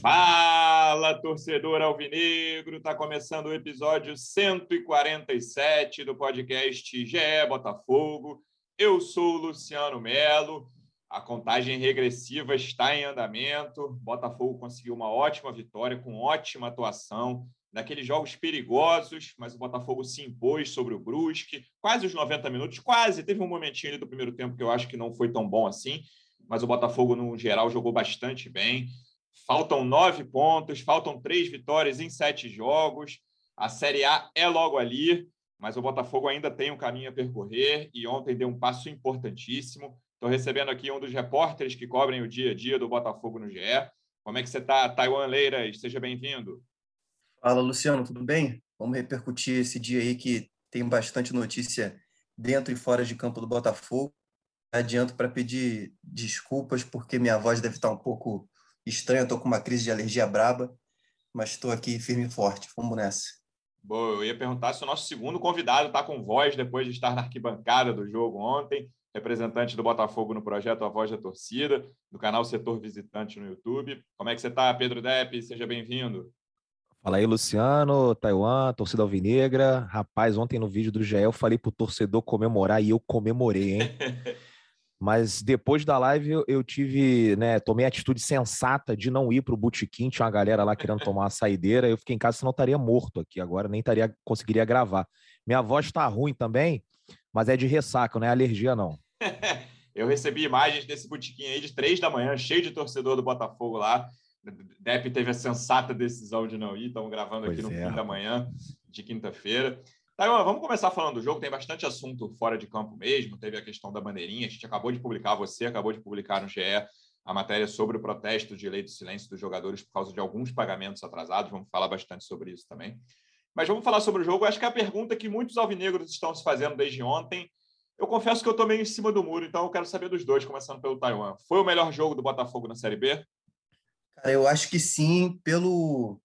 Fala, torcedor alvinegro! Está começando o episódio 147 do podcast GE Botafogo. Eu sou o Luciano Melo. A contagem regressiva está em andamento. Botafogo conseguiu uma ótima vitória com ótima atuação naqueles jogos perigosos, mas o Botafogo se impôs sobre o Brusque, quase os 90 minutos, quase. Teve um momentinho ali do primeiro tempo que eu acho que não foi tão bom assim, mas o Botafogo, no geral, jogou bastante bem. Faltam nove pontos, faltam três vitórias em sete jogos. A Série A é logo ali, mas o Botafogo ainda tem um caminho a percorrer e ontem deu um passo importantíssimo. Estou recebendo aqui um dos repórteres que cobrem o dia a dia do Botafogo no GE. Como é que você está, Taiwan Leiras? Seja bem-vindo. Fala, Luciano, tudo bem? Vamos repercutir esse dia aí que tem bastante notícia dentro e fora de campo do Botafogo. Adianto para pedir desculpas, porque minha voz deve estar um pouco estranha, estou com uma crise de alergia braba, mas estou aqui firme e forte. Vamos nessa. Boa, eu ia perguntar se o nosso segundo convidado está com voz depois de estar na arquibancada do jogo ontem, representante do Botafogo no projeto A Voz da Torcida, do canal Setor Visitante no YouTube. Como é que você está, Pedro Depp? Seja bem-vindo. Fala aí, Luciano, Taiwan, torcida alvinegra. Rapaz, ontem no vídeo do GE eu falei pro torcedor comemorar e eu comemorei, hein? Mas depois da live eu, eu, tive, né, tomei a atitude sensata de não ir pro botequim, tinha uma galera lá querendo tomar uma saideira, eu fiquei em casa, senão estaria morto aqui agora, nem estaria, conseguiria gravar. Minha voz tá ruim também, mas é de ressaca, não é alergia não. eu recebi imagens desse botequim aí de três da manhã, cheio de torcedor do Botafogo lá, Depp teve a sensata decisão de não ir, estamos gravando aqui pois no é. fim da manhã de quinta-feira. Taiwan, vamos começar falando do jogo. Tem bastante assunto fora de campo mesmo. Teve a questão da bandeirinha. A gente acabou de publicar, você acabou de publicar no GE a matéria sobre o protesto de lei do silêncio dos jogadores por causa de alguns pagamentos atrasados. Vamos falar bastante sobre isso também. Mas vamos falar sobre o jogo. Acho que é a pergunta que muitos alvinegros estão se fazendo desde ontem. Eu confesso que eu estou meio em cima do muro, então eu quero saber dos dois, começando pelo Taiwan. Foi o melhor jogo do Botafogo na Série B? Cara, eu acho que sim, pelo,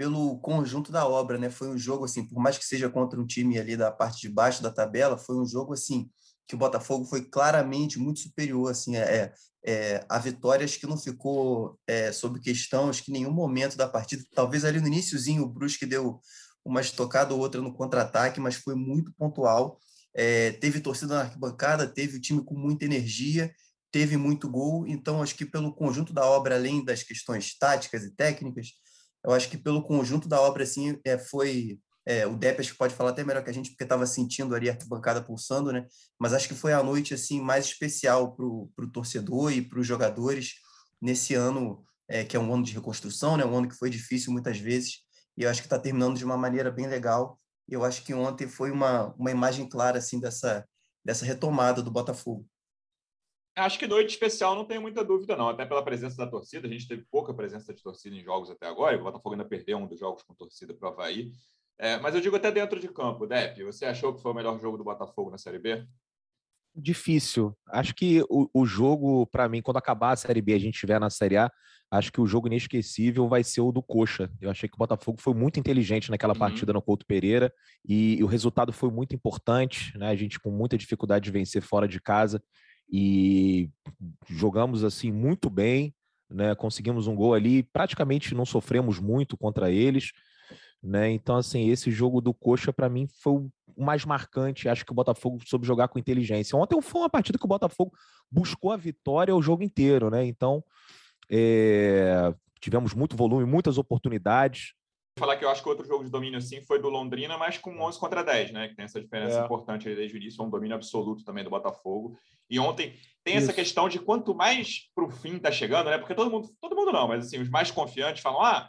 pelo conjunto da obra, né? Foi um jogo assim, por mais que seja contra um time ali da parte de baixo da tabela, foi um jogo assim que o Botafogo foi claramente muito superior, assim, é, é a vitória acho que não ficou é, sob questão, acho que nenhum momento da partida, talvez ali no iníciozinho o Brusque deu uma estocada ou outra no contra-ataque, mas foi muito pontual. É, teve torcida na arquibancada, teve o time com muita energia teve muito gol, então acho que pelo conjunto da obra, além das questões táticas e técnicas, eu acho que pelo conjunto da obra, assim, é, foi é, o acho que pode falar até melhor que a gente, porque estava sentindo ali a bancada pulsando, né? Mas acho que foi a noite assim mais especial para o torcedor e para os jogadores nesse ano, é, que é um ano de reconstrução, né? Um ano que foi difícil muitas vezes, e eu acho que está terminando de uma maneira bem legal. Eu acho que ontem foi uma, uma imagem clara assim dessa, dessa retomada do Botafogo. Acho que noite especial não tenho muita dúvida, não. Até pela presença da torcida. A gente teve pouca presença de torcida em jogos até agora. O Botafogo ainda perdeu um dos jogos com torcida para o Havaí. É, mas eu digo até dentro de campo, Depp. Você achou que foi o melhor jogo do Botafogo na Série B? Difícil. Acho que o, o jogo, para mim, quando acabar a Série B a gente estiver na Série A, acho que o jogo inesquecível vai ser o do Coxa. Eu achei que o Botafogo foi muito inteligente naquela uhum. partida no Couto Pereira e, e o resultado foi muito importante, né? A gente com muita dificuldade de vencer fora de casa e jogamos assim muito bem, né? Conseguimos um gol ali, praticamente não sofremos muito contra eles, né? Então assim, esse jogo do Coxa para mim foi o mais marcante, acho que o Botafogo soube jogar com inteligência. Ontem foi uma partida que o Botafogo buscou a vitória o jogo inteiro, né? Então, é... tivemos muito volume, muitas oportunidades, falar que eu acho que outro jogo de domínio assim foi do Londrina, mas com 11 contra 10, né? Que tem essa diferença é. importante aí desde o início, é um domínio absoluto também do Botafogo. E ontem tem Isso. essa questão de quanto mais para o fim tá chegando, né? Porque todo mundo, todo mundo não, mas assim, os mais confiantes falam: ah,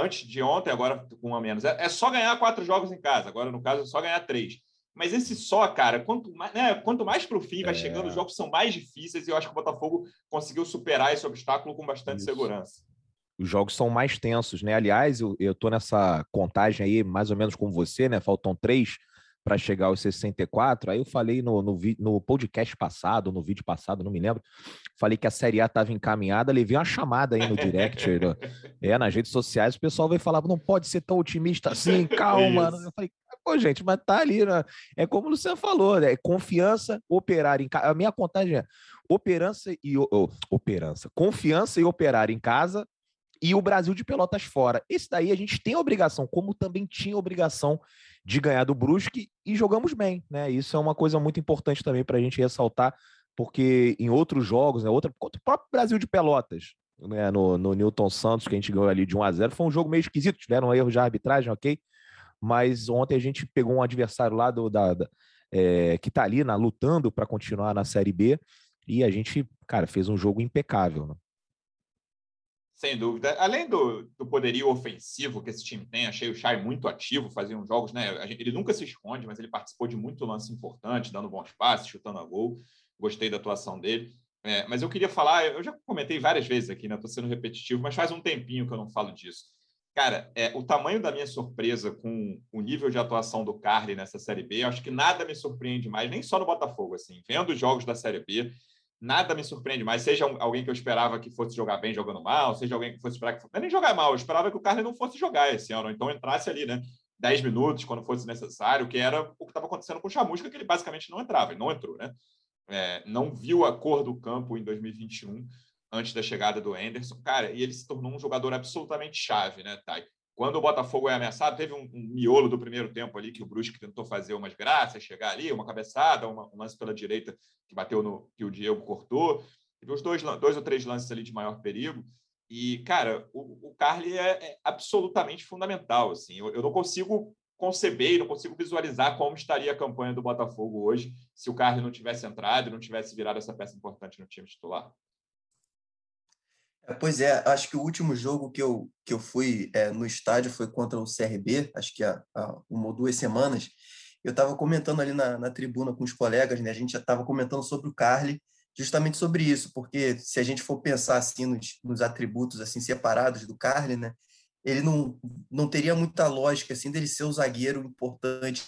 antes de ontem, agora com um a menos, é, é só ganhar quatro jogos em casa. Agora, no caso, é só ganhar três. Mas esse só, cara, quanto mais, né, quanto mais para o fim vai é. chegando, os jogos são mais difíceis e eu acho que o Botafogo conseguiu superar esse obstáculo com bastante Isso. segurança os jogos são mais tensos, né? Aliás, eu, eu tô nessa contagem aí, mais ou menos como você, né? Faltam três para chegar aos 64. Aí eu falei no, no, no, podcast passado, no vídeo passado, não me lembro, falei que a Série A estava encaminhada, levei uma chamada aí no direct, no, é, nas redes sociais, o pessoal veio falar, não pode ser tão otimista assim, calma. eu falei, pô, gente, mas tá ali, né? É como o Luciano falou, né? Confiança, operar em casa. A minha contagem é operança e... Oh, operança. Confiança e operar em casa e o Brasil de Pelotas fora. Esse daí a gente tem a obrigação, como também tinha a obrigação de ganhar do Brusque e jogamos bem, né? Isso é uma coisa muito importante também para a gente ressaltar, porque em outros jogos, né, outra, contra o próprio Brasil de Pelotas, né, no, no Newton Santos, que a gente ganhou ali de 1 a 0 foi um jogo meio esquisito, tiveram erros de arbitragem, ok? Mas ontem a gente pegou um adversário lá do, da, da é, que está ali na, lutando para continuar na Série B e a gente, cara, fez um jogo impecável. Né? Sem dúvida. Além do, do poderio ofensivo que esse time tem, achei o Chay muito ativo, fazia uns jogos, né? Ele nunca se esconde, mas ele participou de muito lance importante, dando bons passes, chutando a gol. Gostei da atuação dele. É, mas eu queria falar, eu já comentei várias vezes aqui, né? Estou sendo repetitivo, mas faz um tempinho que eu não falo disso. Cara, é, o tamanho da minha surpresa com o nível de atuação do Carly nessa Série B, acho que nada me surpreende mais, nem só no Botafogo, assim. Vendo os jogos da Série B, nada me surpreende mais. Seja alguém que eu esperava que fosse jogar bem jogando mal, seja alguém que fosse esperar que fosse... É nem jogar mal, eu esperava que o Carly não fosse jogar esse ano, então entrasse ali, né? 10 minutos quando fosse necessário, que era o que estava acontecendo com o Chamusca, que ele basicamente não entrava, ele não entrou, né? É, não viu a cor do campo em 2021 antes da chegada do Anderson, cara, e ele se tornou um jogador absolutamente chave, né, Thay? Quando o Botafogo é ameaçado, teve um, um, miolo do primeiro tempo ali que o Brusque tentou fazer umas graças, chegar ali, uma cabeçada, uma, um lance pela direita que bateu no que o Diego cortou. Teve os dois, dois ou três lances ali de maior perigo. E, cara, o, o Carly é, é, absolutamente fundamental. Assim. Eu, eu não consigo conceber não consigo visualizar como estaria a campanha do Botafogo hoje se o Carly não tivesse entrado e não tivesse virado essa peça importante no time titular. É, pois é, acho que o último jogo que eu, que eu fui é, no estádio foi contra o CRB, acho que há, há uma ou duas semanas. Eu estava comentando ali na, na, tribuna com os colegas, né? A gente já estava comentando sobre o Carly, justamente sobre isso, porque se a gente for pensar assim nos, nos atributos assim separados do Carly, né? Ele não, não teria muita lógica assim dele ser o zagueiro importante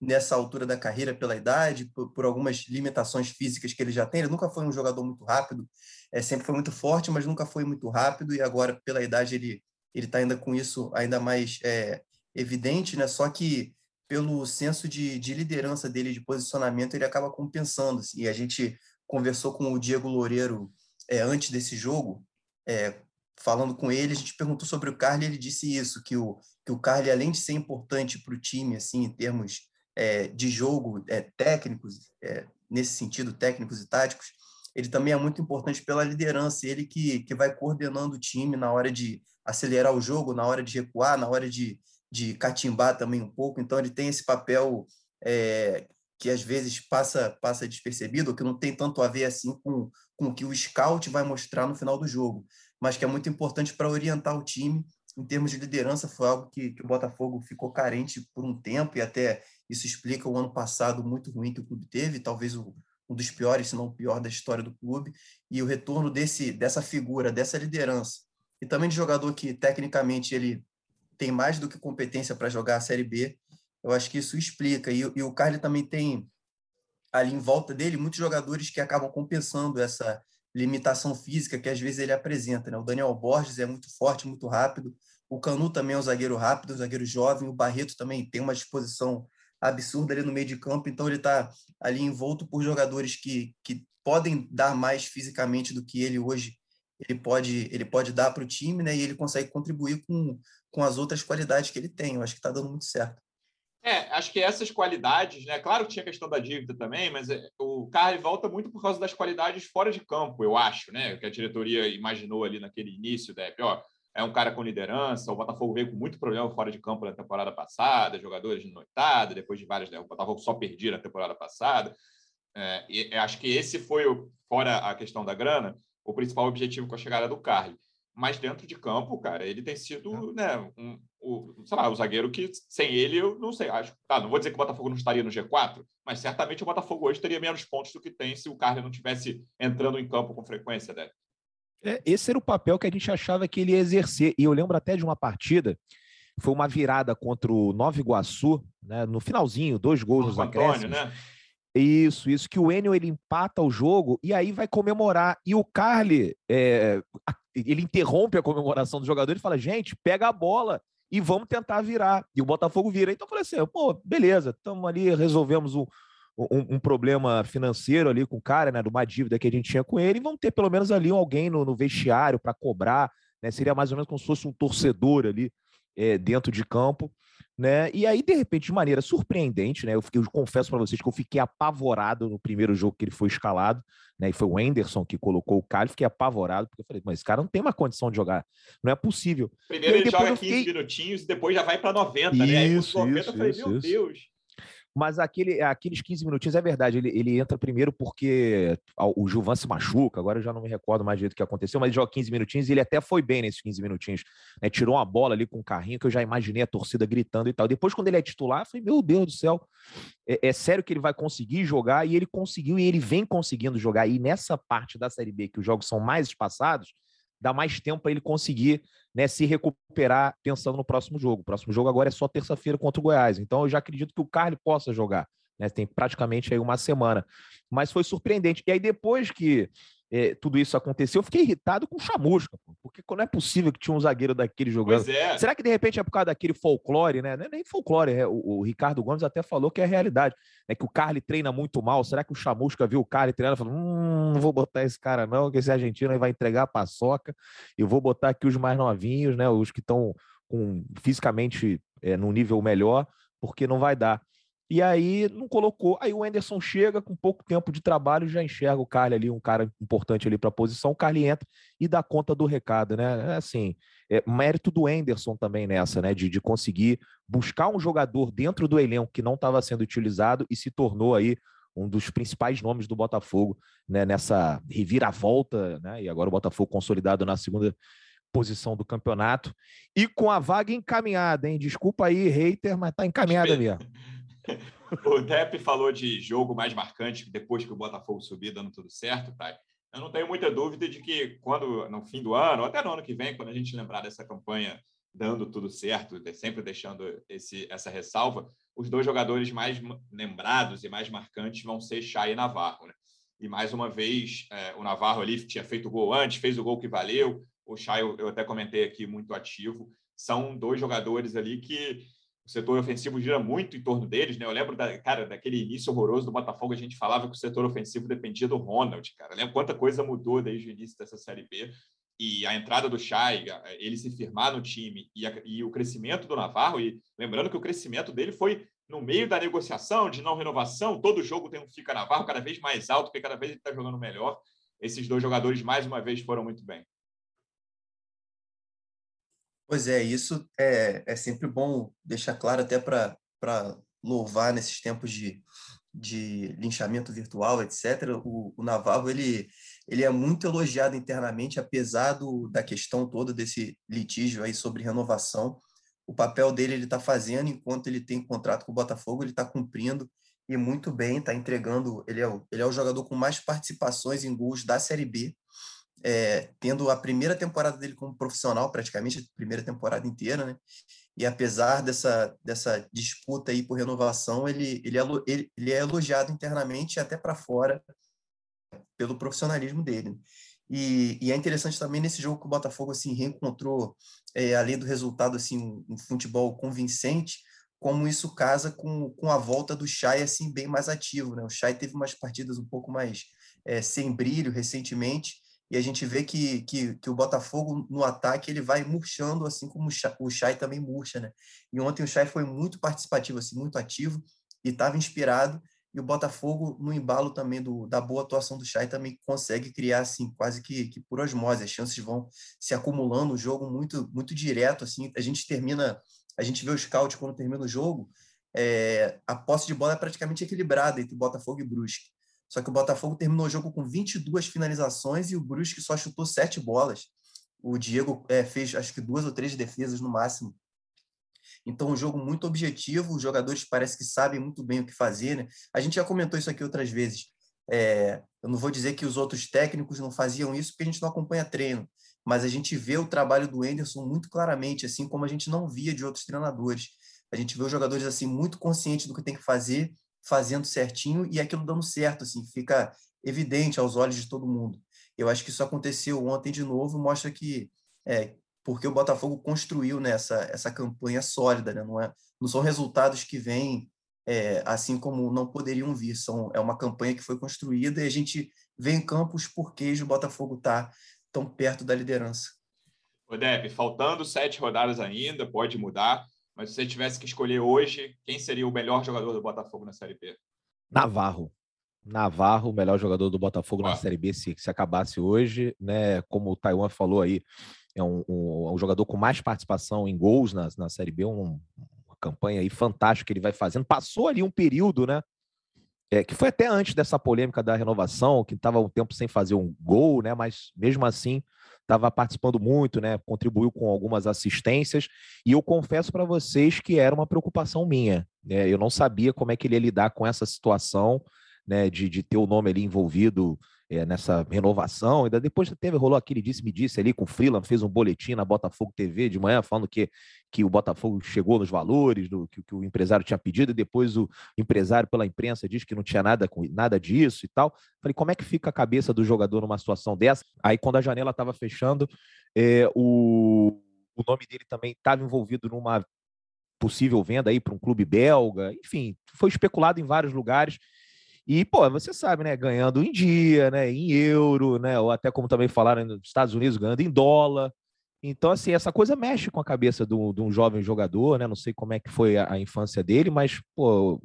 nessa altura da carreira pela idade, por, por, algumas limitações físicas que ele já tem. Ele nunca foi um jogador muito rápido, é, sempre foi muito forte, mas nunca foi muito rápido, e agora, pela idade, ele ele está ainda com isso ainda mais é, evidente, né? Só que pelo senso de, de liderança dele, de posicionamento, ele acaba compensando. Assim. E a gente conversou com o Diego Loureiro é, antes desse jogo, é, falando com ele, a gente perguntou sobre o Carly, ele disse isso, que o, que o Carly, além de ser importante para o time, assim, em termos é, de jogo é, técnicos, é, nesse sentido, técnicos e táticos, ele também é muito importante pela liderança, ele que, que vai coordenando o time na hora de acelerar o jogo, na hora de recuar, na hora de, de catimbar também um pouco. Então, ele tem esse papel que às vezes passa, passa despercebido, que não tem tanto a ver assim com, com o que o scout vai mostrar no final do jogo, mas que é muito importante para orientar o time em termos de liderança, foi algo que, que o Botafogo ficou carente por um tempo e até isso explica o ano passado muito ruim que o clube teve, talvez o, um dos piores, se não o pior da história do clube, e o retorno desse dessa figura, dessa liderança, e também de jogador que tecnicamente ele tem mais do que competência para jogar a Série B, eu acho que isso explica. E, e o Carly também tem ali em volta dele muitos jogadores que acabam compensando essa limitação física que às vezes ele apresenta. Né? O Daniel Borges é muito forte, muito rápido. O Canu também é um zagueiro rápido, um zagueiro jovem. O Barreto também tem uma disposição absurda ali no meio de campo, então ele está ali envolto por jogadores que, que podem dar mais fisicamente do que ele hoje ele pode ele pode dar para o time, né? E ele consegue contribuir com, com as outras qualidades que ele tem. Eu acho que está dando muito certo. É, acho que essas qualidades, né? Claro que tinha a questão da dívida também, mas é, o Carly volta muito por causa das qualidades fora de campo, eu acho, né? Que a diretoria imaginou ali naquele início da ó, é um cara com liderança. O Botafogo veio com muito problema fora de campo na temporada passada, jogadores de noitada, depois de várias. Né, o Botafogo só perdia na temporada passada. É, e acho que esse foi, o, fora a questão da grana, o principal objetivo com a chegada do Carly. Mas dentro de campo, cara, ele tem sido, né, um, o, sei lá, o zagueiro que sem ele eu não sei, acho. Tá, não vou dizer que o Botafogo não estaria no G4, mas certamente o Botafogo hoje teria menos pontos do que tem se o Carly não tivesse entrando em campo com frequência, né? É, esse era o papel que a gente achava que ele ia exercer. E eu lembro até de uma partida, foi uma virada contra o Nova Iguaçu, né, no finalzinho, dois gols nos acréscimos. Né? Isso, isso, que o Enio ele empata o jogo e aí vai comemorar. E o Carly, é, ele interrompe a comemoração do jogador e fala: gente, pega a bola e vamos tentar virar. E o Botafogo vira. Então eu falei assim: pô, beleza, estamos ali, resolvemos o, um, um, problema financeiro ali com o cara, né, de uma dívida que a gente tinha com ele, e vão ter pelo menos ali alguém no, no vestiário para cobrar, né? Seria mais ou menos como se fosse um torcedor ali é, dentro de campo. Né? E aí, de repente, de maneira surpreendente, né? Eu, fiquei, eu confesso para vocês que eu fiquei apavorado no primeiro jogo que ele foi escalado, né? E foi o Anderson que colocou o cara, fiquei apavorado, porque eu falei, mas esse cara não tem uma condição de jogar, não é possível. Primeiro ele joga 15 fiquei... minutinhos e depois já vai para 90, isso, né? Aí, 90 isso, eu falei, isso, meu Deus. Mas aquele, aqueles 15 minutinhos é verdade. Ele, ele entra primeiro porque o Gilvan se machuca. Agora eu já não me recordo mais direito o que aconteceu, mas ele joga 15 minutinhos e ele até foi bem nesses 15 minutinhos. Né? Tirou uma bola ali com um carrinho que eu já imaginei a torcida gritando e tal. Depois, quando ele é titular, eu falei: Meu Deus do céu, é, é sério que ele vai conseguir jogar? E ele conseguiu e ele vem conseguindo jogar. E nessa parte da Série B, que os jogos são mais espaçados, dá mais tempo para ele conseguir né, se recuperar pensando no próximo jogo. O próximo jogo agora é só terça-feira contra o Goiás. Então eu já acredito que o Carly possa jogar. Né, tem praticamente aí uma semana. Mas foi surpreendente. E aí, depois que é, tudo isso aconteceu, eu fiquei irritado com o Chamusca, porque não é possível que tinha um zagueiro daquele jogando. É. Será que de repente é por causa daquele folclore, né? Não é nem folclore, é, o, o, Ricardo Gomes até falou que é a realidade, né? Que o Carly treina muito mal. Será que o Chamusca viu o Carly treinando e falou: hum, não vou botar esse cara, não, que esse argentino aí vai entregar a paçoca, e vou botar aqui os mais novinhos, né? Os que estão com fisicamente é, num nível melhor, porque não vai dar. E aí não colocou. Aí o Anderson chega com pouco tempo de trabalho, já enxerga o Carly ali, um cara importante ali para a posição. O Carly entra e dá conta do recado, né? É assim, é mérito do Anderson também nessa, né? De, de conseguir buscar um jogador dentro do elenco que não estava sendo utilizado e se tornou aí um dos principais nomes do Botafogo né, nessa reviravolta, né? E agora o Botafogo consolidado na segunda posição do campeonato e com a vaga encaminhada, hein? Desculpa aí, hater, mas tá encaminhada mesmo. o Depp falou de jogo mais marcante depois que o Botafogo subir, dando tudo certo, tá? Eu não tenho muita dúvida de que quando, no fim do ano, ou até no ano que vem, quando a gente lembrar dessa campanha dando tudo certo, sempre deixando esse, essa ressalva, os dois jogadores mais lembrados e mais marcantes vão ser Chay e Navarro. Né? E mais uma vez, é, o Navarro ali tinha feito o gol antes, fez o gol que valeu. O Chay, eu, eu até comentei aqui, muito ativo. São dois jogadores ali que o setor ofensivo gira muito em torno deles, né? Eu lembro, da, cara, daquele início horroroso do Botafogo, a gente falava que o setor ofensivo dependia do Ronald, cara. Lembra quanta coisa mudou desde o início dessa Série B? E a entrada do Chay, ele se firmar no time e, a, e o crescimento do Navarro, e lembrando que o crescimento dele foi no meio da negociação de não renovação, todo jogo tem um Fica Navarro cada vez mais alto, porque cada vez ele está jogando melhor. Esses dois jogadores, mais uma vez, foram muito bem. Pois é, isso é, é sempre bom deixar claro, até para louvar nesses tempos de, de linchamento virtual, etc. O, o Navarro ele, ele é muito elogiado internamente, apesar do, da questão toda desse litígio aí sobre renovação. O papel dele ele está fazendo enquanto ele tem contrato com o Botafogo, ele está cumprindo e muito bem, está entregando. Ele é, o, ele é o jogador com mais participações em gols da Série B é, tendo a primeira temporada dele como profissional, praticamente a primeira temporada inteira, né? E apesar dessa, dessa disputa aí por renovação, ele, ele, é, ele, é elogiado internamente e até para fora pelo profissionalismo dele. E, e, é interessante também nesse jogo que o Botafogo assim reencontrou, é, além do resultado assim um, um, futebol convincente, como isso casa com, com a volta do Chay assim bem mais ativo, né? O Chay teve umas partidas um pouco mais é, sem brilho recentemente e a gente vê que, que, que, o Botafogo no ataque ele vai murchando assim como o Chay também murcha, né? E ontem o Chay foi muito participativo, assim, muito ativo e estava inspirado e o Botafogo no embalo também do, da boa atuação do Chay também consegue criar assim quase que, que por osmose, as chances vão se acumulando, o jogo muito muito direto assim, a gente termina, a gente vê o scout quando termina o jogo, é, a posse de bola é praticamente equilibrada entre Botafogo e Brusque. Só que o Botafogo terminou o jogo com 22 finalizações e o Brusque só chutou sete bolas. O Diego é, fez acho que duas ou três defesas no máximo. Então, um jogo muito objetivo, os jogadores parece que sabem muito bem o que fazer. Né? A gente já comentou isso aqui outras vezes. É, eu não vou dizer que os outros técnicos não faziam isso, porque a gente não acompanha treino, mas a gente vê o trabalho do Enderson muito claramente, assim como a gente não via de outros treinadores. A gente vê os jogadores assim muito conscientes do que tem que fazer fazendo certinho e aquilo dando certo, assim, fica evidente aos olhos de todo mundo. Eu acho que isso aconteceu ontem de novo, mostra que é, porque o Botafogo construiu nessa né, essa campanha sólida, né? não, é, não são resultados que vêm é, assim como não poderiam vir, são, é uma campanha que foi construída e a gente vê em campo os porquês do Botafogo estar tá tão perto da liderança. Ô, Deb, faltando sete rodadas ainda, pode mudar, mas se você tivesse que escolher hoje, quem seria o melhor jogador do Botafogo na Série B? Navarro. Navarro, o melhor jogador do Botafogo na Série B, se, se acabasse hoje, né? Como o Taiwan falou aí, é um, um, um jogador com mais participação em gols na, na Série B, um, uma campanha aí fantástica que ele vai fazendo. Passou ali um período, né? É, que foi até antes dessa polêmica da renovação, que estava um tempo sem fazer um gol, né? Mas mesmo assim estava participando muito, né? Contribuiu com algumas assistências. E eu confesso para vocês que era uma preocupação minha. Né? Eu não sabia como é que ele ia lidar com essa situação né, de, de ter o nome ali envolvido é, nessa renovação. Ainda depois teve, rolou aquele disse-me disse ali com o Freeland, fez um boletim na Botafogo TV de manhã falando que, que o Botafogo chegou nos valores do que, que o empresário tinha pedido, e depois o empresário pela imprensa diz que não tinha nada, com, nada disso e tal. Falei, como é que fica a cabeça do jogador numa situação dessa? Aí, quando a janela estava fechando, é, o, o nome dele também estava envolvido numa possível venda aí para um clube belga, enfim, foi especulado em vários lugares e, pô, você sabe, né? Ganhando em dia, né? Em euro, né? Ou até como também falaram nos Estados Unidos, ganhando em dólar. Então, assim, essa coisa mexe com a cabeça de um jovem jogador, né? Não sei como é que foi a, a, infância dele, mas, pô,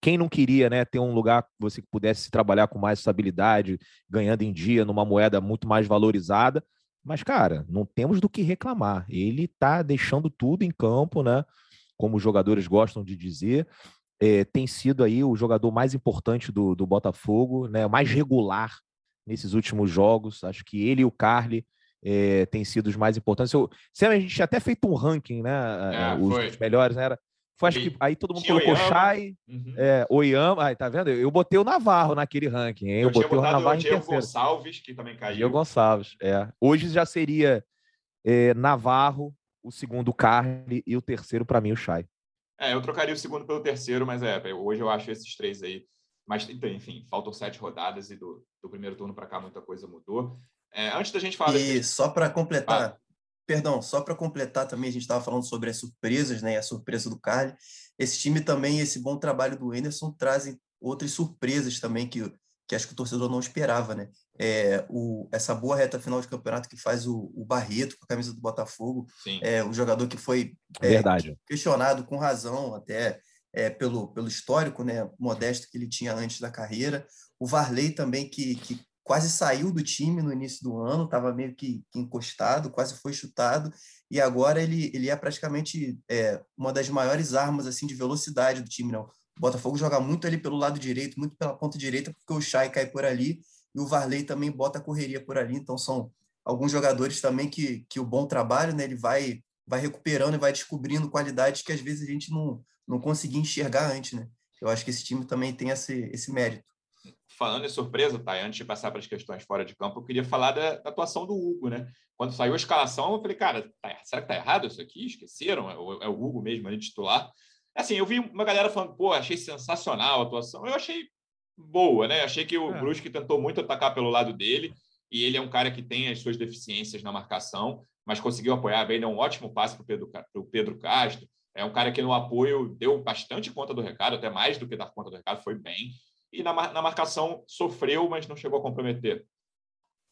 quem não queria, né, ter um lugar que você pudesse trabalhar com mais estabilidade, ganhando em dia, numa moeda muito mais valorizada. Mas, cara, não temos do que reclamar. Ele tá deixando tudo em campo, né? Como os jogadores gostam de dizer é, tem sido aí o jogador mais importante do, do Botafogo, né, mais regular nesses últimos jogos. Acho que ele e o Carly é, têm sido os mais importantes. Eu, a gente tinha até feito um ranking, né? É, os, os, melhores, né? Era, foi, acho que aí todo mundo colocou Chay, uhum. é, Oyama. Aí, tá vendo? Eu botei o Navarro naquele ranking, hein? Eu, eu botei o Navarro o Diego Gonçalves, que também caiu. Diego Gonçalves, é. Hoje já seria é, Navarro, o segundo Carly e o terceiro, para mim, o Chay. É, eu trocaria o segundo pelo terceiro, mas é, hoje eu acho esses três aí. Mas, enfim, faltam sete rodadas e do, do primeiro turno para cá muita coisa mudou. É, antes da gente falar. E desse... só para completar, ah. perdão, só para completar também, a gente estava falando sobre as surpresas, né? A surpresa do Carly. Esse time também, esse bom trabalho do Anderson, trazem outras surpresas também que, que acho que o torcedor não esperava, né? é, o, essa boa reta final de campeonato que faz o, o Barreto com a camisa do Botafogo, Sim. é um jogador que foi é, Verdade. questionado com razão até é, pelo, pelo histórico né, modesto que ele tinha antes da carreira. O Varley também, que, que quase saiu do time no início do ano, estava meio que, que, encostado, quase foi chutado, e agora ele, ele é praticamente é, uma das maiores armas assim de velocidade do time. Não. O Botafogo joga muito ali pelo lado direito, muito pela ponta direita, porque o Chay cai por ali e o Varley também bota a correria por ali, então são alguns jogadores também que, que o bom trabalho, né, ele vai vai recuperando e vai descobrindo qualidades que às vezes a gente não, não conseguia enxergar antes, né? Eu acho que esse time também tem esse, esse mérito. Falando em surpresa, tá? Antes de passar para as questões fora de campo, eu queria falar da, da atuação do Hugo, né? Quando saiu a escalação, eu falei, cara, tá, será que tá errado isso aqui? Esqueceram? É é o Hugo mesmo ali titular? Assim, eu vi uma galera falando, pô, achei sensacional a atuação. Eu achei boa, né? Achei que o é. Brusque tentou muito atacar pelo lado dele, e ele é um cara que tem as suas deficiências na marcação, mas conseguiu apoiar bem, deu um ótimo passe para o Pedro, Pedro Castro. É um cara que no apoio deu bastante conta do recado, até mais do que dar conta do recado, foi bem. E na, na marcação sofreu, mas não chegou a comprometer.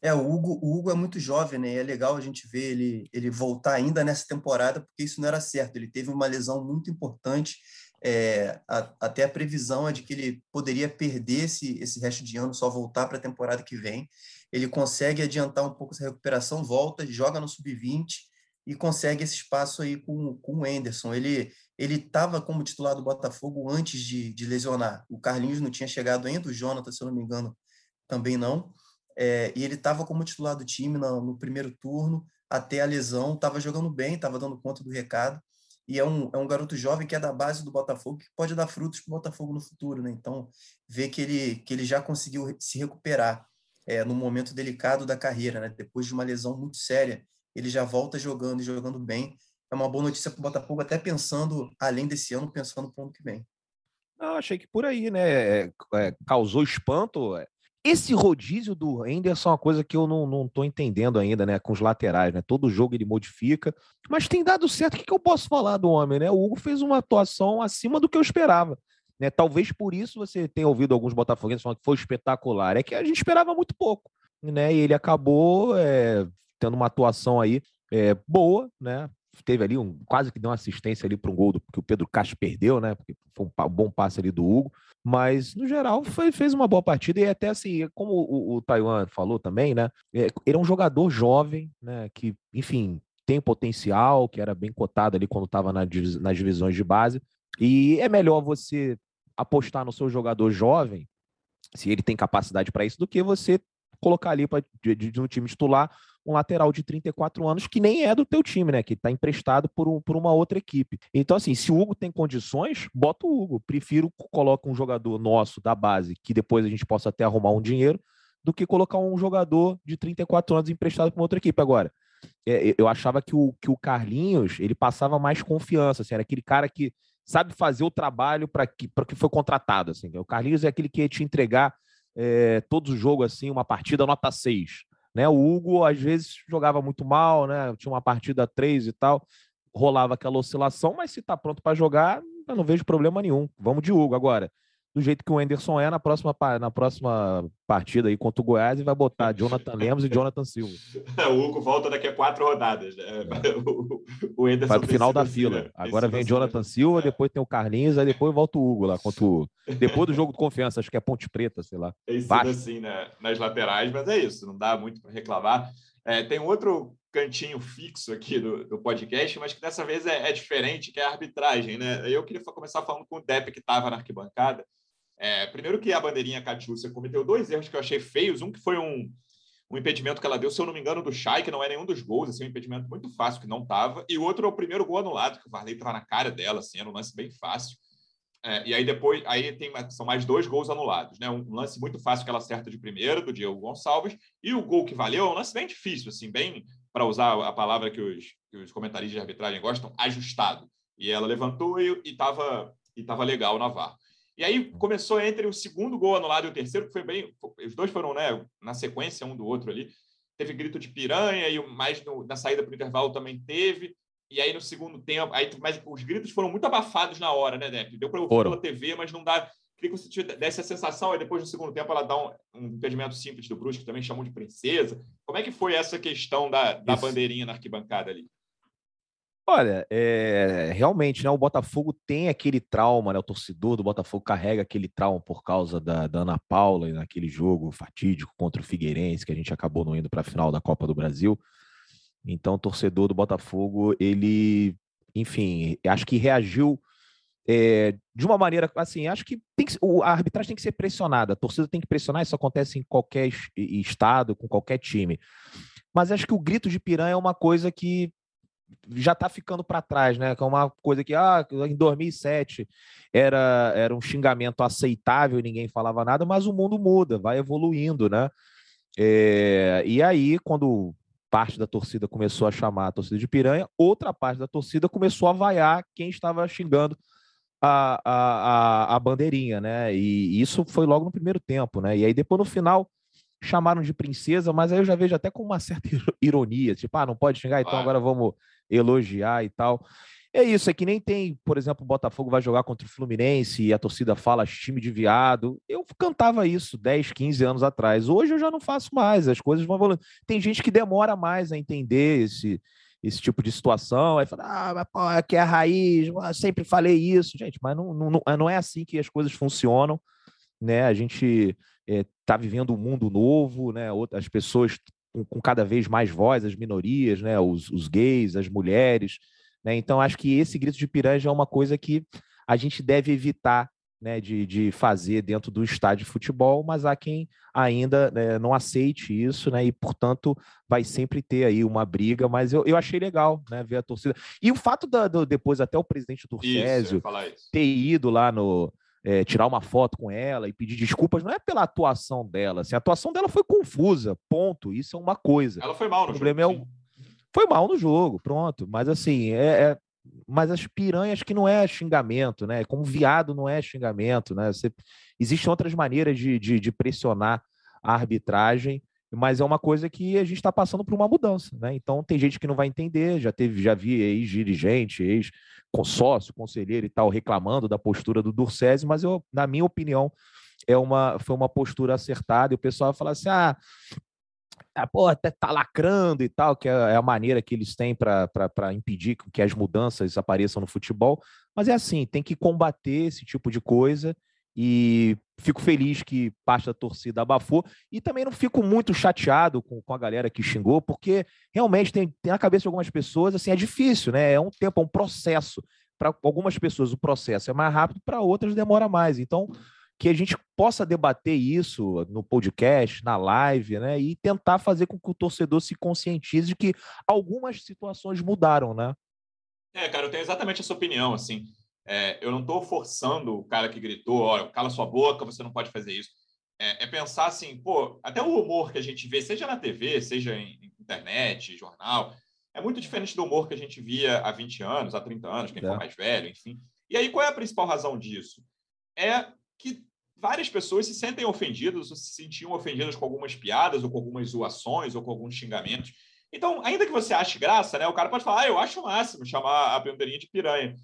É, o Hugo, o Hugo é muito jovem, né? É legal a gente ver ele, ele voltar ainda nessa temporada, porque isso não era certo. Ele teve uma lesão muito importante é, a, até a previsão é de que ele poderia perder esse, esse resto de ano, só voltar para a temporada que vem. Ele consegue adiantar um pouco essa recuperação, volta, joga no sub-20 e consegue esse espaço aí com, com o Enderson. Ele ele estava como titular do Botafogo antes de, de lesionar. O Carlinhos não tinha chegado ainda, o Jonathan, se eu não me engano, também não. É, e ele estava como titular do time no, no primeiro turno, até a lesão, estava jogando bem, estava dando conta do recado e é um, é um garoto jovem que é da base do Botafogo, que pode dar frutos para o Botafogo no futuro, né? Então, ver que ele, que ele já conseguiu se recuperar é, no momento delicado da carreira, né? Depois de uma lesão muito séria, ele já volta jogando e jogando bem. É uma boa notícia para o Botafogo, até pensando, além desse ano, pensando para o ano que vem. Não, achei que por aí, né? É, é, causou espanto. Esse rodízio do Henderson é uma coisa que eu não, não tô entendendo ainda, né? Com os laterais, né? Todo jogo ele modifica, mas tem dado certo. O que, que eu posso falar do homem, né? O Hugo fez uma atuação acima do que eu esperava. Né? Talvez por isso você tenha ouvido alguns botafoguenses falando que foi espetacular. É que a gente esperava muito pouco, né? E ele acabou é, tendo uma atuação aí é, boa, né? Teve ali um quase que deu uma assistência ali para um gol do, que o Pedro Castro perdeu, né? Porque foi um, um, bom passe ali do Hugo. Mas, no geral, foi, fez uma boa partida. E até assim, como o, o Taiwan falou também, né? É, ele é um jogador jovem, né? Que, enfim, tem potencial, que era bem cotado ali quando estava na, nas divisões de base. E é melhor você apostar no seu jogador jovem, se ele tem capacidade para isso, do que você colocar ali pra, de, de, no time titular um lateral de 34 anos que nem é do teu time, né? Que está emprestado por, um, por uma outra equipe. Então, assim, se o Hugo tem condições, bota o Hugo. Prefiro colocar um jogador nosso da base, que depois a gente possa até arrumar um dinheiro, do que colocar um jogador de 34 anos emprestado para uma outra equipe. Agora, é, eu achava que o, que o Carlinhos ele passava mais confiança, assim, era aquele cara que sabe fazer o trabalho para que, que foi contratado. Assim. O Carlinhos é aquele que ia te entregar é, todo o jogo, assim, uma partida nota 6. Né? O Hugo, às vezes, jogava muito mal, né? tinha uma partida 3 e tal, rolava aquela oscilação, mas se está pronto para jogar, eu não vejo problema nenhum. Vamos de Hugo. Agora, do jeito que o Anderson é na próxima, na próxima partida aí contra o Goiás e vai botar Jonathan Lemos e Jonathan Silva. o Hugo volta daqui a quatro rodadas. Né? É. O, Anderson vai pro final da fila. Assim, Agora vem Jonathan Silva, é. depois tem o Carlinhos, aí depois volta o Hugo lá contra o... Depois do jogo de confiança, acho que é Ponte Preta, sei lá. Tem sido assim né? nas laterais, mas é isso, não dá muito para reclamar. É, tem outro cantinho fixo aqui do, do podcast, mas que dessa vez é, é, diferente, que é a arbitragem, né? Eu queria começar falando com o Depp, que estava na arquibancada, é, primeiro que a bandeirinha Catiúcia cometeu dois erros que eu achei feios. Um que foi um, um impedimento que ela deu, se eu não me engano, do Chay, que não é nenhum dos gols, assim, um impedimento muito fácil, que não estava. E o outro é o primeiro gol anulado, que o Varley estava na cara dela, assim, era um lance bem fácil. É, e aí depois, aí tem, são mais dois gols anulados, né? Um lance muito fácil que ela acerta de primeiro, do Diego Gonçalves, e o gol que valeu é um lance bem difícil, assim, bem, para usar a palavra que os, que os comentaristas de arbitragem gostam, ajustado. E ela levantou e estava e tava legal na VAR. E aí começou entre o segundo gol anulado e o terceiro, que foi bem. Os dois foram né, na sequência, um do outro ali. Teve grito de piranha, e mais no, na saída para o intervalo também teve. E aí no segundo tempo. Aí, mas os gritos foram muito abafados na hora, né, Depp? Deu para ouvir pela TV, mas não dá. Queria que você desse a sensação, e depois no segundo tempo ela dá um, um impedimento simples do Brusque, que também chamou de princesa. Como é que foi essa questão da, da bandeirinha na arquibancada ali? Olha, é, realmente, né, o Botafogo tem aquele trauma, né, o torcedor do Botafogo carrega aquele trauma por causa da, da Ana Paula naquele jogo fatídico contra o Figueirense, que a gente acabou não indo para a final da Copa do Brasil. Então, o torcedor do Botafogo, ele, enfim, acho que reagiu é, de uma maneira, assim, acho que, que a arbitragem tem que ser pressionada, a torcida tem que pressionar, isso acontece em qualquer estado, com qualquer time. Mas acho que o grito de piranha é uma coisa que já está ficando para trás, né? Que é uma coisa que ah, em 2007 era, era um xingamento aceitável, ninguém falava nada, mas o mundo muda, vai evoluindo, né? É, e aí, quando parte da torcida começou a chamar a torcida de piranha, outra parte da torcida começou a vaiar quem estava xingando a, a, a, a bandeirinha, né? E isso foi logo no primeiro tempo, né? E aí depois no final chamaram de princesa, mas aí eu já vejo até com uma certa ironia, tipo, ah, não pode xingar, então agora vamos elogiar e tal. É isso, é que nem tem, por exemplo, o Botafogo vai jogar contra o Fluminense e a torcida fala time de viado. Eu cantava isso 10, 15 anos atrás. Hoje eu já não faço mais, as coisas vão evoluindo. Tem gente que demora mais a entender esse, esse tipo de situação. Aí fala, ah, mas pô, aqui é a raiz, eu sempre falei isso. Gente, mas não, não, não é assim que as coisas funcionam. Né? A gente está eh, é, vivendo um mundo novo, né? as pessoas com, com, cada vez mais voz, as minorias, né? os, os gays, as mulheres. Né? Então, acho que esse grito de piranha é uma coisa que a gente deve evitar né, de, de fazer dentro do estádio de futebol, mas há quem ainda né, não aceite isso, né, e portanto vai sempre ter aí uma briga, mas eu, eu achei legal né, ver a torcida. E o fato da, do, depois até o presidente do ter ido lá no, é, tirar uma foto com ela e pedir desculpas, não é pela atuação dela. Assim, a atuação dela foi confusa, ponto. Isso é uma coisa. Ela foi mal no o problema jogo. É o... Foi mal no jogo, pronto. Mas assim, é, é, Mas as piranhas que não é xingamento, né? Como viado não é xingamento, né? Você... Existem outras maneiras de, de, de pressionar a arbitragem mas é uma coisa que a gente está passando por uma mudança, né? Então tem gente que não vai entender, já teve, já vi ex-dirigente, ex-consórcio, conselheiro e tal, reclamando da postura do Durcésio, mas eu, na minha opinião, é uma, foi uma postura acertada, e o pessoal fala assim: ah, ah, pô, até tá lacrando e tal, que é, é a maneira que eles têm para impedir que as mudanças apareçam no futebol. Mas é assim, tem que combater esse tipo de coisa e fico feliz que parte da torcida abafou. E também não fico muito chateado com, com a galera que xingou, porque realmente tem, tem na cabeça de algumas pessoas, assim, é difícil, né? É um tempo, é um processo. Para algumas pessoas o processo é mais rápido, para outras demora mais. Então, que a gente possa debater isso no podcast, na live, né? E tentar fazer com que o torcedor se conscientize de que algumas situações mudaram, né? É, cara, eu tenho exatamente essa opinião, assim. É, eu não estou forçando o cara que gritou, olha, cala sua boca, você não pode fazer isso. É, é, pensar assim, pô, até o humor que a gente vê, seja na TV, seja em internet, jornal, é muito diferente do humor que a gente via há 20 anos, há 30 anos, quem é. for mais velho, enfim. E aí, qual é a principal razão disso? É que várias pessoas se sentem ofendidas, ou se sentiam ofendidas com algumas piadas, ou com algumas zoações, ou com alguns xingamentos. Então, ainda que você ache graça, né? O cara pode falar, ah, eu acho o máximo chamar a bandeirinha de piranha.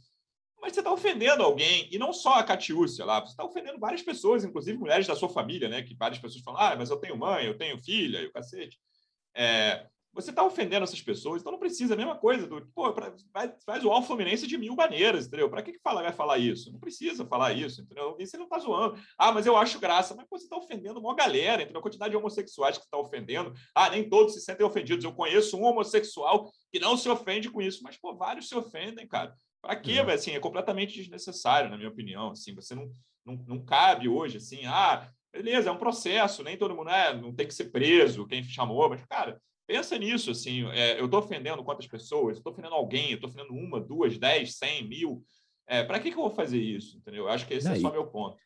Mas você está ofendendo alguém, e não só a Catiúcia lá, você está ofendendo várias pessoas, inclusive mulheres da sua família, né? Que várias pessoas falam, ah, mas eu tenho mãe, eu tenho filha, e o cacete. É, você está ofendendo essas pessoas, então não precisa, a mesma coisa do, pô, pra, faz, faz o Fluminense de mil maneiras, entendeu? Para que, que fala, vai falar isso? Não precisa falar isso, entendeu? E você não está zoando. Ah, mas eu acho graça. Mas pô, você está ofendendo uma galera, entendeu? A quantidade de homossexuais que está ofendendo. Ah, nem todos se sentem ofendidos. Eu conheço um homossexual que não se ofende com isso, mas, pô, vários se ofendem, cara. Para quê, é. Assim, é completamente desnecessário, na minha opinião. Assim, você não, não, não cabe hoje, assim, ah, beleza, é um processo, nem todo mundo é, não tem que ser preso, quem chamou, mas, cara, Pensa nisso, assim, é, eu estou ofendendo quantas pessoas? Estou ofendendo alguém? Estou ofendendo uma, duas, dez, cem, mil? É, para que, que eu vou fazer isso? Entendeu? Eu acho que esse é só meu ponto.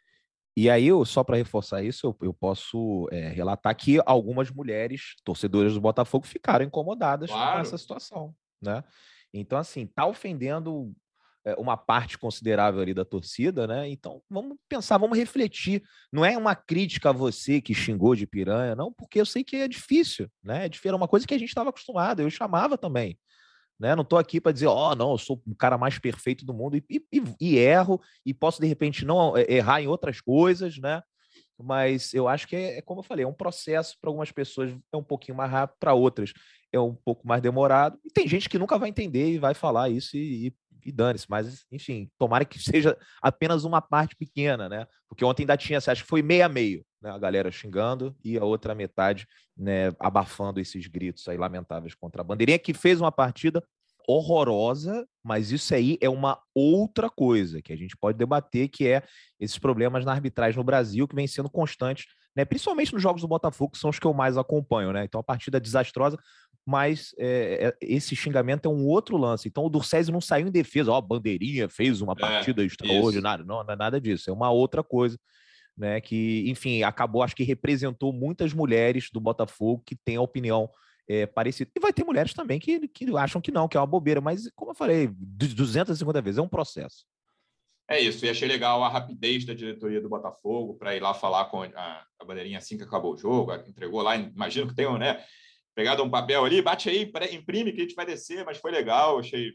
E aí, eu, só para reforçar isso, eu, eu posso é, relatar que algumas mulheres, torcedoras do Botafogo, ficaram incomodadas claro. com essa situação, né? Então, assim, tá ofendendo uma parte considerável ali da torcida, né? Então vamos pensar, vamos refletir. Não é uma crítica a você que xingou de piranha, não, porque eu sei que é difícil, né? É difícil, era uma coisa que a gente estava acostumado, eu chamava também. Né? Não estou aqui para dizer, ó, oh, não, eu sou o cara mais perfeito do mundo e, e, e, erro e posso de repente não é, errar em outras coisas, né? Mas eu acho que é, é como eu falei, é um processo para algumas pessoas é um pouquinho mais rápido, para outras é um pouco mais demorado. E tem gente que nunca vai entender e vai falar isso e, e dane-se, mas enfim, tomara que seja apenas uma parte pequena, né? Porque ontem ainda tinha, acho que foi meia meio, né? A galera xingando e a outra metade, né, abafando esses gritos aí lamentáveis contra a bandeirinha, que fez uma partida horrorosa, mas isso aí é uma outra coisa que a gente pode debater, que é esses problemas na arbitragem no Brasil, que vem sendo constantes, né? principalmente nos jogos do Botafogo, que são os que eu mais acompanho. Né? Então, a partida desastrosa, mas é, esse xingamento é um outro lance. Então o Durcésio não saiu em defesa, ó, bandeirinha fez uma é, partida é, extraordinária. Não, não é nada disso, é uma outra coisa. Né, que, enfim, acabou, acho que representou muitas mulheres do Botafogo que têm a opinião é, parecida. E vai ter mulheres também que, que acham que não, que é uma bobeira, mas, como eu falei, 250 vezes é um processo. É isso, e achei legal a rapidez da diretoria do Botafogo para ir lá falar com a, a bandeirinha assim que acabou o jogo, entregou lá, imagino que tenham, né? Pegado um papel ali, bate aí, imprime que a gente vai descer, mas foi legal, achei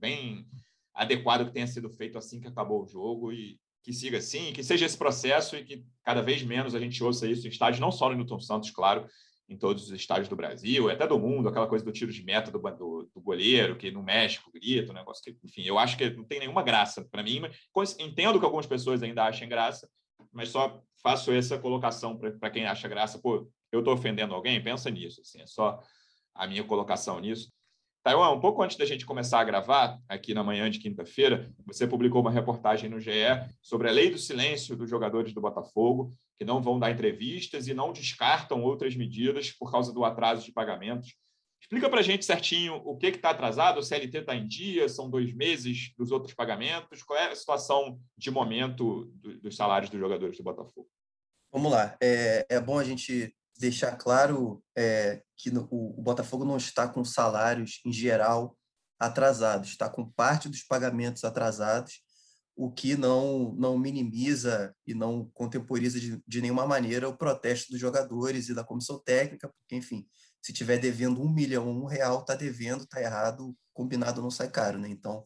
bem adequado que tenha sido feito assim que acabou o jogo e que siga assim, que seja esse processo e que cada vez menos a gente ouça isso em estádios, não só no Newton Santos, claro, em todos os estádios do Brasil, até do mundo, aquela coisa do tiro de meta do, do, do goleiro, que no México grita, um negócio que, enfim, eu acho que não tem nenhuma graça para mim, mas entendo que algumas pessoas ainda achem graça, mas só faço essa colocação para quem acha graça, pô, eu estou ofendendo alguém? Pensa nisso, assim, é só a minha colocação nisso. Taiwan, um pouco antes da gente começar a gravar, aqui na manhã de quinta-feira, você publicou uma reportagem no GE sobre a lei do silêncio dos jogadores do Botafogo, que não vão dar entrevistas e não descartam outras medidas por causa do atraso de pagamentos. Explica para a gente certinho o que está atrasado, o CLT está em dia, são dois meses dos outros pagamentos, qual é a situação de momento dos salários dos jogadores do Botafogo? Vamos lá, é, é bom a gente deixar claro é, que no, o, o, Botafogo não está com salários, em geral, atrasados, está com parte dos pagamentos atrasados, o que não, não minimiza e não contemporiza de, de nenhuma maneira o protesto dos jogadores e da comissão técnica, porque, enfim, se tiver devendo um milhão, um real, está devendo, está errado, combinado não sai caro. Né? Então,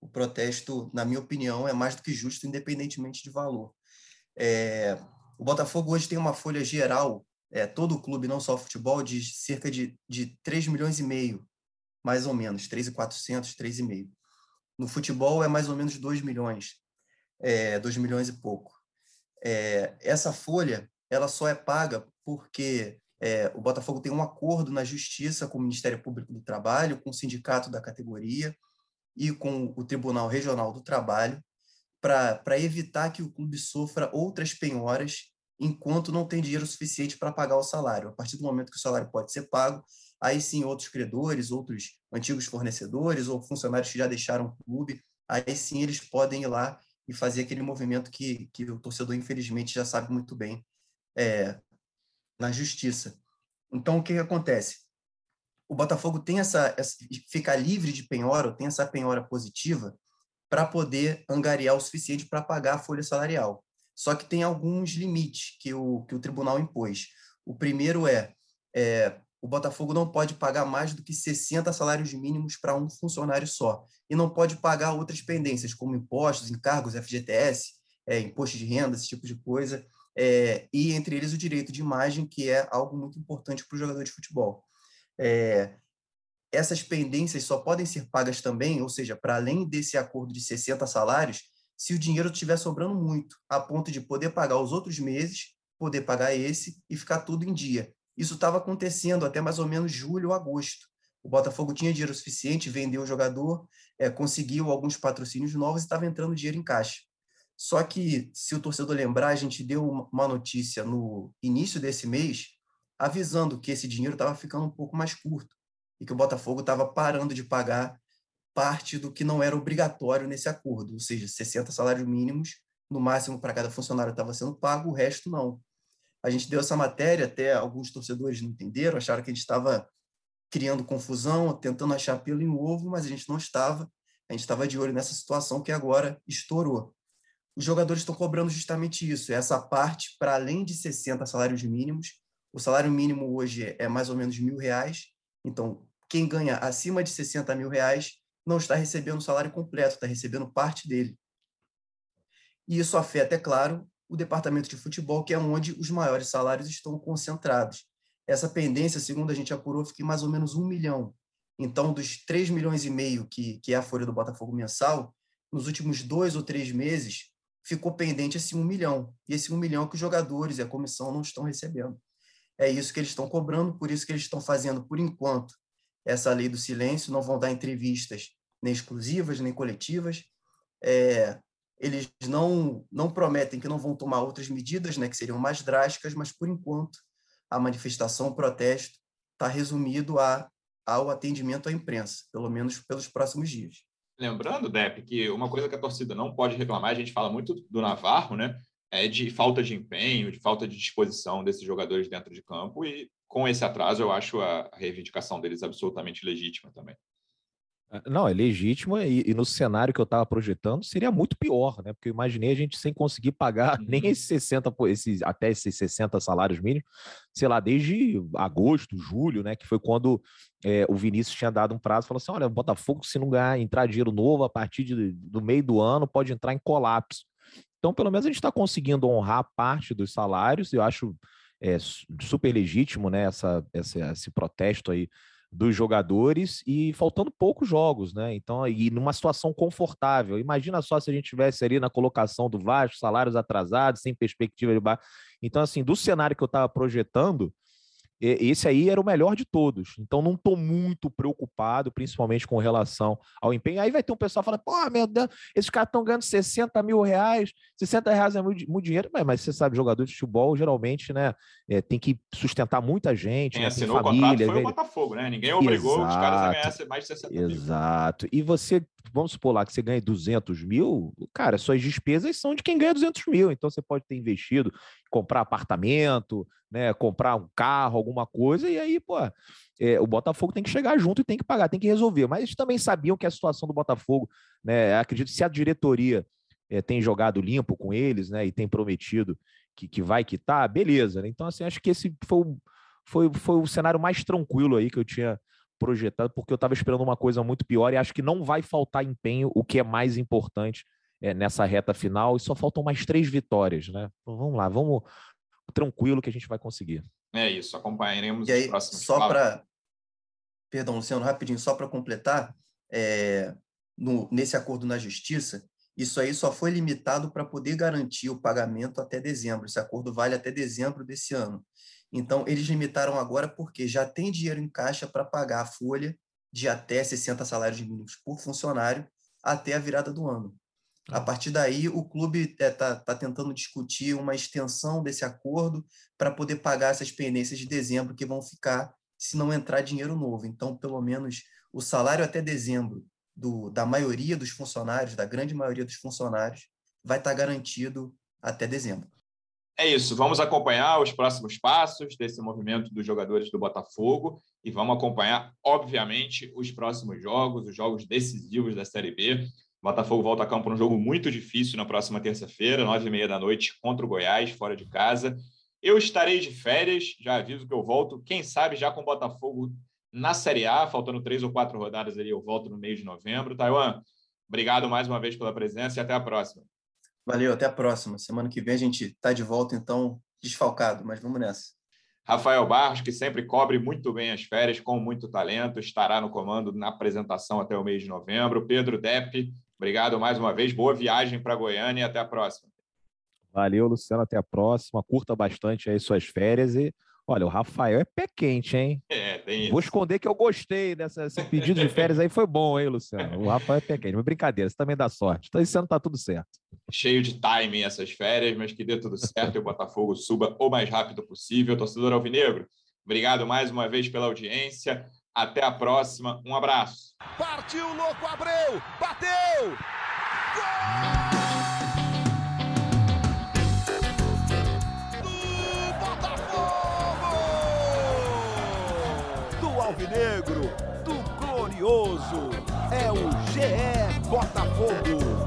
o protesto, na minha opinião, é mais do que justo, independentemente de valor. É, o Botafogo hoje tem uma folha geral é, todo o clube, não só o futebol, de cerca de, de 3 milhões e meio, mais ou menos, 3,400, 3,5. No futebol é mais ou menos 2 milhões, é, 2 milhões e pouco. É, essa folha, ela só é paga porque é, o Botafogo tem um acordo na justiça com o Ministério Público do Trabalho, com o sindicato da categoria e com o Tribunal Regional do Trabalho, para evitar que o clube sofra outras penhoras enquanto não tem dinheiro suficiente para pagar o salário. A partir do momento que o salário pode ser pago, aí sim outros credores, outros antigos fornecedores ou funcionários que já deixaram o clube, aí sim eles podem ir lá e fazer aquele movimento que, que o torcedor, infelizmente, já sabe muito bem é, na justiça. Então, o que, que acontece? O Botafogo tem essa, essa fica livre de penhora, tem essa penhora positiva para poder angariar o suficiente para pagar a folha salarial. Só que tem alguns limites que o, que o tribunal impôs. O primeiro é, é o Botafogo não pode pagar mais do que 60 salários mínimos para um funcionário só. E não pode pagar outras pendências, como impostos, encargos, FGTS, é, imposto de renda, esse tipo de coisa. É, e entre eles o direito de imagem, que é algo muito importante para o jogador de futebol. É, essas pendências só podem ser pagas também, ou seja, para além desse acordo de 60 salários, se o dinheiro estiver sobrando muito, a ponto de poder pagar os outros meses, poder pagar esse e ficar tudo em dia. Isso estava acontecendo até mais ou menos julho ou agosto. O Botafogo tinha dinheiro suficiente, vendeu o jogador, é, conseguiu alguns patrocínios novos e estava entrando dinheiro em caixa. Só que, se o torcedor lembrar, a gente deu uma notícia no início desse mês, avisando que esse dinheiro estava ficando um pouco mais curto e que o Botafogo estava parando de pagar parte do que não era obrigatório nesse acordo, ou seja, 60 salários mínimos, no máximo para cada funcionário estava sendo pago, o resto não. A gente deu essa matéria, até alguns torcedores não entenderam, acharam que a gente estava criando confusão, tentando achar pelo em ovo, mas a gente não estava. A gente estava de olho nessa situação que agora estourou. Os jogadores estão cobrando justamente isso, essa parte para além de 60 salários mínimos. O salário mínimo hoje é mais ou menos mil reais. Então, quem ganha acima de 60 mil reais não está recebendo o salário completo, está recebendo parte dele. E isso afeta, é claro, o departamento de futebol, que é onde os maiores salários estão concentrados. Essa pendência, segundo a gente apurou, fica em mais ou menos um milhão. Então, dos 3 milhões e meio que, que é a folha do Botafogo mensal, nos últimos dois ou três meses, ficou pendente esse um milhão. E esse um milhão que os jogadores e a comissão não estão recebendo. É isso que eles estão cobrando, por isso que eles estão fazendo, por enquanto, essa lei do silêncio, não vão dar entrevistas nem exclusivas, nem coletivas. É, eles não, não prometem que não vão tomar outras medidas, né, que seriam mais drásticas, mas, por enquanto, a manifestação, o protesto, está resumido a, ao atendimento à imprensa, pelo menos pelos próximos dias. Lembrando, Depp, que uma coisa que a torcida não pode reclamar, a gente fala muito do Navarro, né? É de falta de empenho, de falta de disposição desses jogadores dentro de campo, e com esse atraso, eu acho a reivindicação deles absolutamente legítima também. Ah, não, é legítimo e, e, no cenário que eu estava projetando seria muito pior, né? Porque eu imaginei a gente sem conseguir pagar nem uhum. esses 60, esses, até esses 60 salários mínimos, sei lá, desde agosto, julho, né? Que foi quando é, o Vinícius tinha dado um prazo, falou assim: olha, o Botafogo, se não ganhar, entrar dinheiro novo a partir de, do meio do ano, pode entrar em colapso. Então, pelo menos a gente está conseguindo honrar parte dos salários, eu acho é, super legítimo, né? Essa, essa, esse protesto aí dos jogadores e faltando poucos jogos, né? Então, e numa situação confortável. Imagina só se a gente tivesse ali na colocação do Vasco, salários atrasados, sem perspectiva de baixo. Então, assim, do cenário que eu estava projetando, esse aí era o melhor de todos. Então não estou muito preocupado, principalmente com relação ao empenho. Aí vai ter um pessoal falando, pô, meu Deus, esses caras estão ganhando 60 mil reais, 60 reais é muito, muito dinheiro, mas, mas, você sabe, jogador de futebol geralmente né, é, tem que sustentar muita gente. Quem né, assinou família, o contrato foi o Botafogo, né? Ninguém obrigou Exato. os caras a ganhar mais de 60 mil. Exato. E você, vamos supor lá que você ganha 200 mil, cara, suas despesas são de quem ganha 200 mil. Então você pode ter investido, comprar apartamento, né, comprar um carro, alguma coisa, e aí, pô, é, o Botafogo tem que chegar junto e tem que pagar, tem que resolver. Mas eles também sabiam que a situação do Botafogo, né, acredito, se a diretoria é, tem jogado limpo com eles, né, e tem prometido que, que vai quitar, beleza. Né? Então, assim, acho que esse foi, foi, foi o cenário mais tranquilo aí que eu tinha projetado, porque eu estava esperando uma coisa muito pior e acho que não vai faltar empenho, o que é mais importante é, nessa reta final, e só faltam mais três vitórias, né? Então, vamos lá, vamos tranquilo que a gente vai conseguir. É isso, acompanharemos e aí, Só para. Perdão, Luciano, rapidinho, só para completar, é, no, nesse acordo na justiça, isso aí só foi limitado para poder garantir o pagamento até dezembro. Esse acordo vale até dezembro desse ano. Então, eles limitaram agora porque já tem dinheiro em caixa para pagar a folha de até 60 salários mínimos por funcionário até a virada do ano. A partir daí, o clube está é, tá, tá tentando discutir uma extensão desse acordo para poder pagar essas pendências de dezembro que vão ficar se não entrar dinheiro novo. Então, pelo menos o salário até dezembro do, da maioria dos funcionários, da grande maioria dos funcionários, vai estar tá garantido até dezembro. É isso, vamos acompanhar os próximos passos desse movimento dos jogadores do Botafogo e vamos acompanhar, obviamente, os próximos jogos, os jogos decisivos da Série B. Botafogo volta a campo num jogo muito difícil na próxima terça-feira, nove e meia da noite, contra o Goiás, fora de casa. Eu estarei de férias, já aviso que eu volto, quem sabe já com o Botafogo na Série A, faltando três ou quatro rodadas ali, eu volto no mês de novembro. Taiwan, obrigado mais uma vez pela presença e até a próxima. Valeu, até a próxima. Semana que vem a gente está de volta, então, desfalcado, mas vamos nessa. Rafael Barros, que sempre cobre muito bem as férias, com muito talento, estará no comando na apresentação até o mês de novembro. Pedro Depp, Obrigado mais uma vez. Boa viagem para Goiânia e até a próxima. Valeu, Luciano. Até a próxima. Curta bastante aí suas férias e Olha, o Rafael é pé quente, hein? É, tem isso. Vou esconder que eu gostei dessa, desse pedido de férias aí, foi bom, hein, Luciano? O Rafael é pé quente. Mas brincadeira, você também dá sorte. Então, esse ano tá tudo certo. Cheio de timing essas férias, mas que dê tudo certo e o Botafogo suba o mais rápido possível. Torcedor Alvinegro, obrigado mais uma vez pela audiência. Até a próxima. Um abraço. Partiu, louco, Abreu! Bateu! Gol! Do Botafogo! Do Alvinegro, do Glorioso. É o GE Botafogo.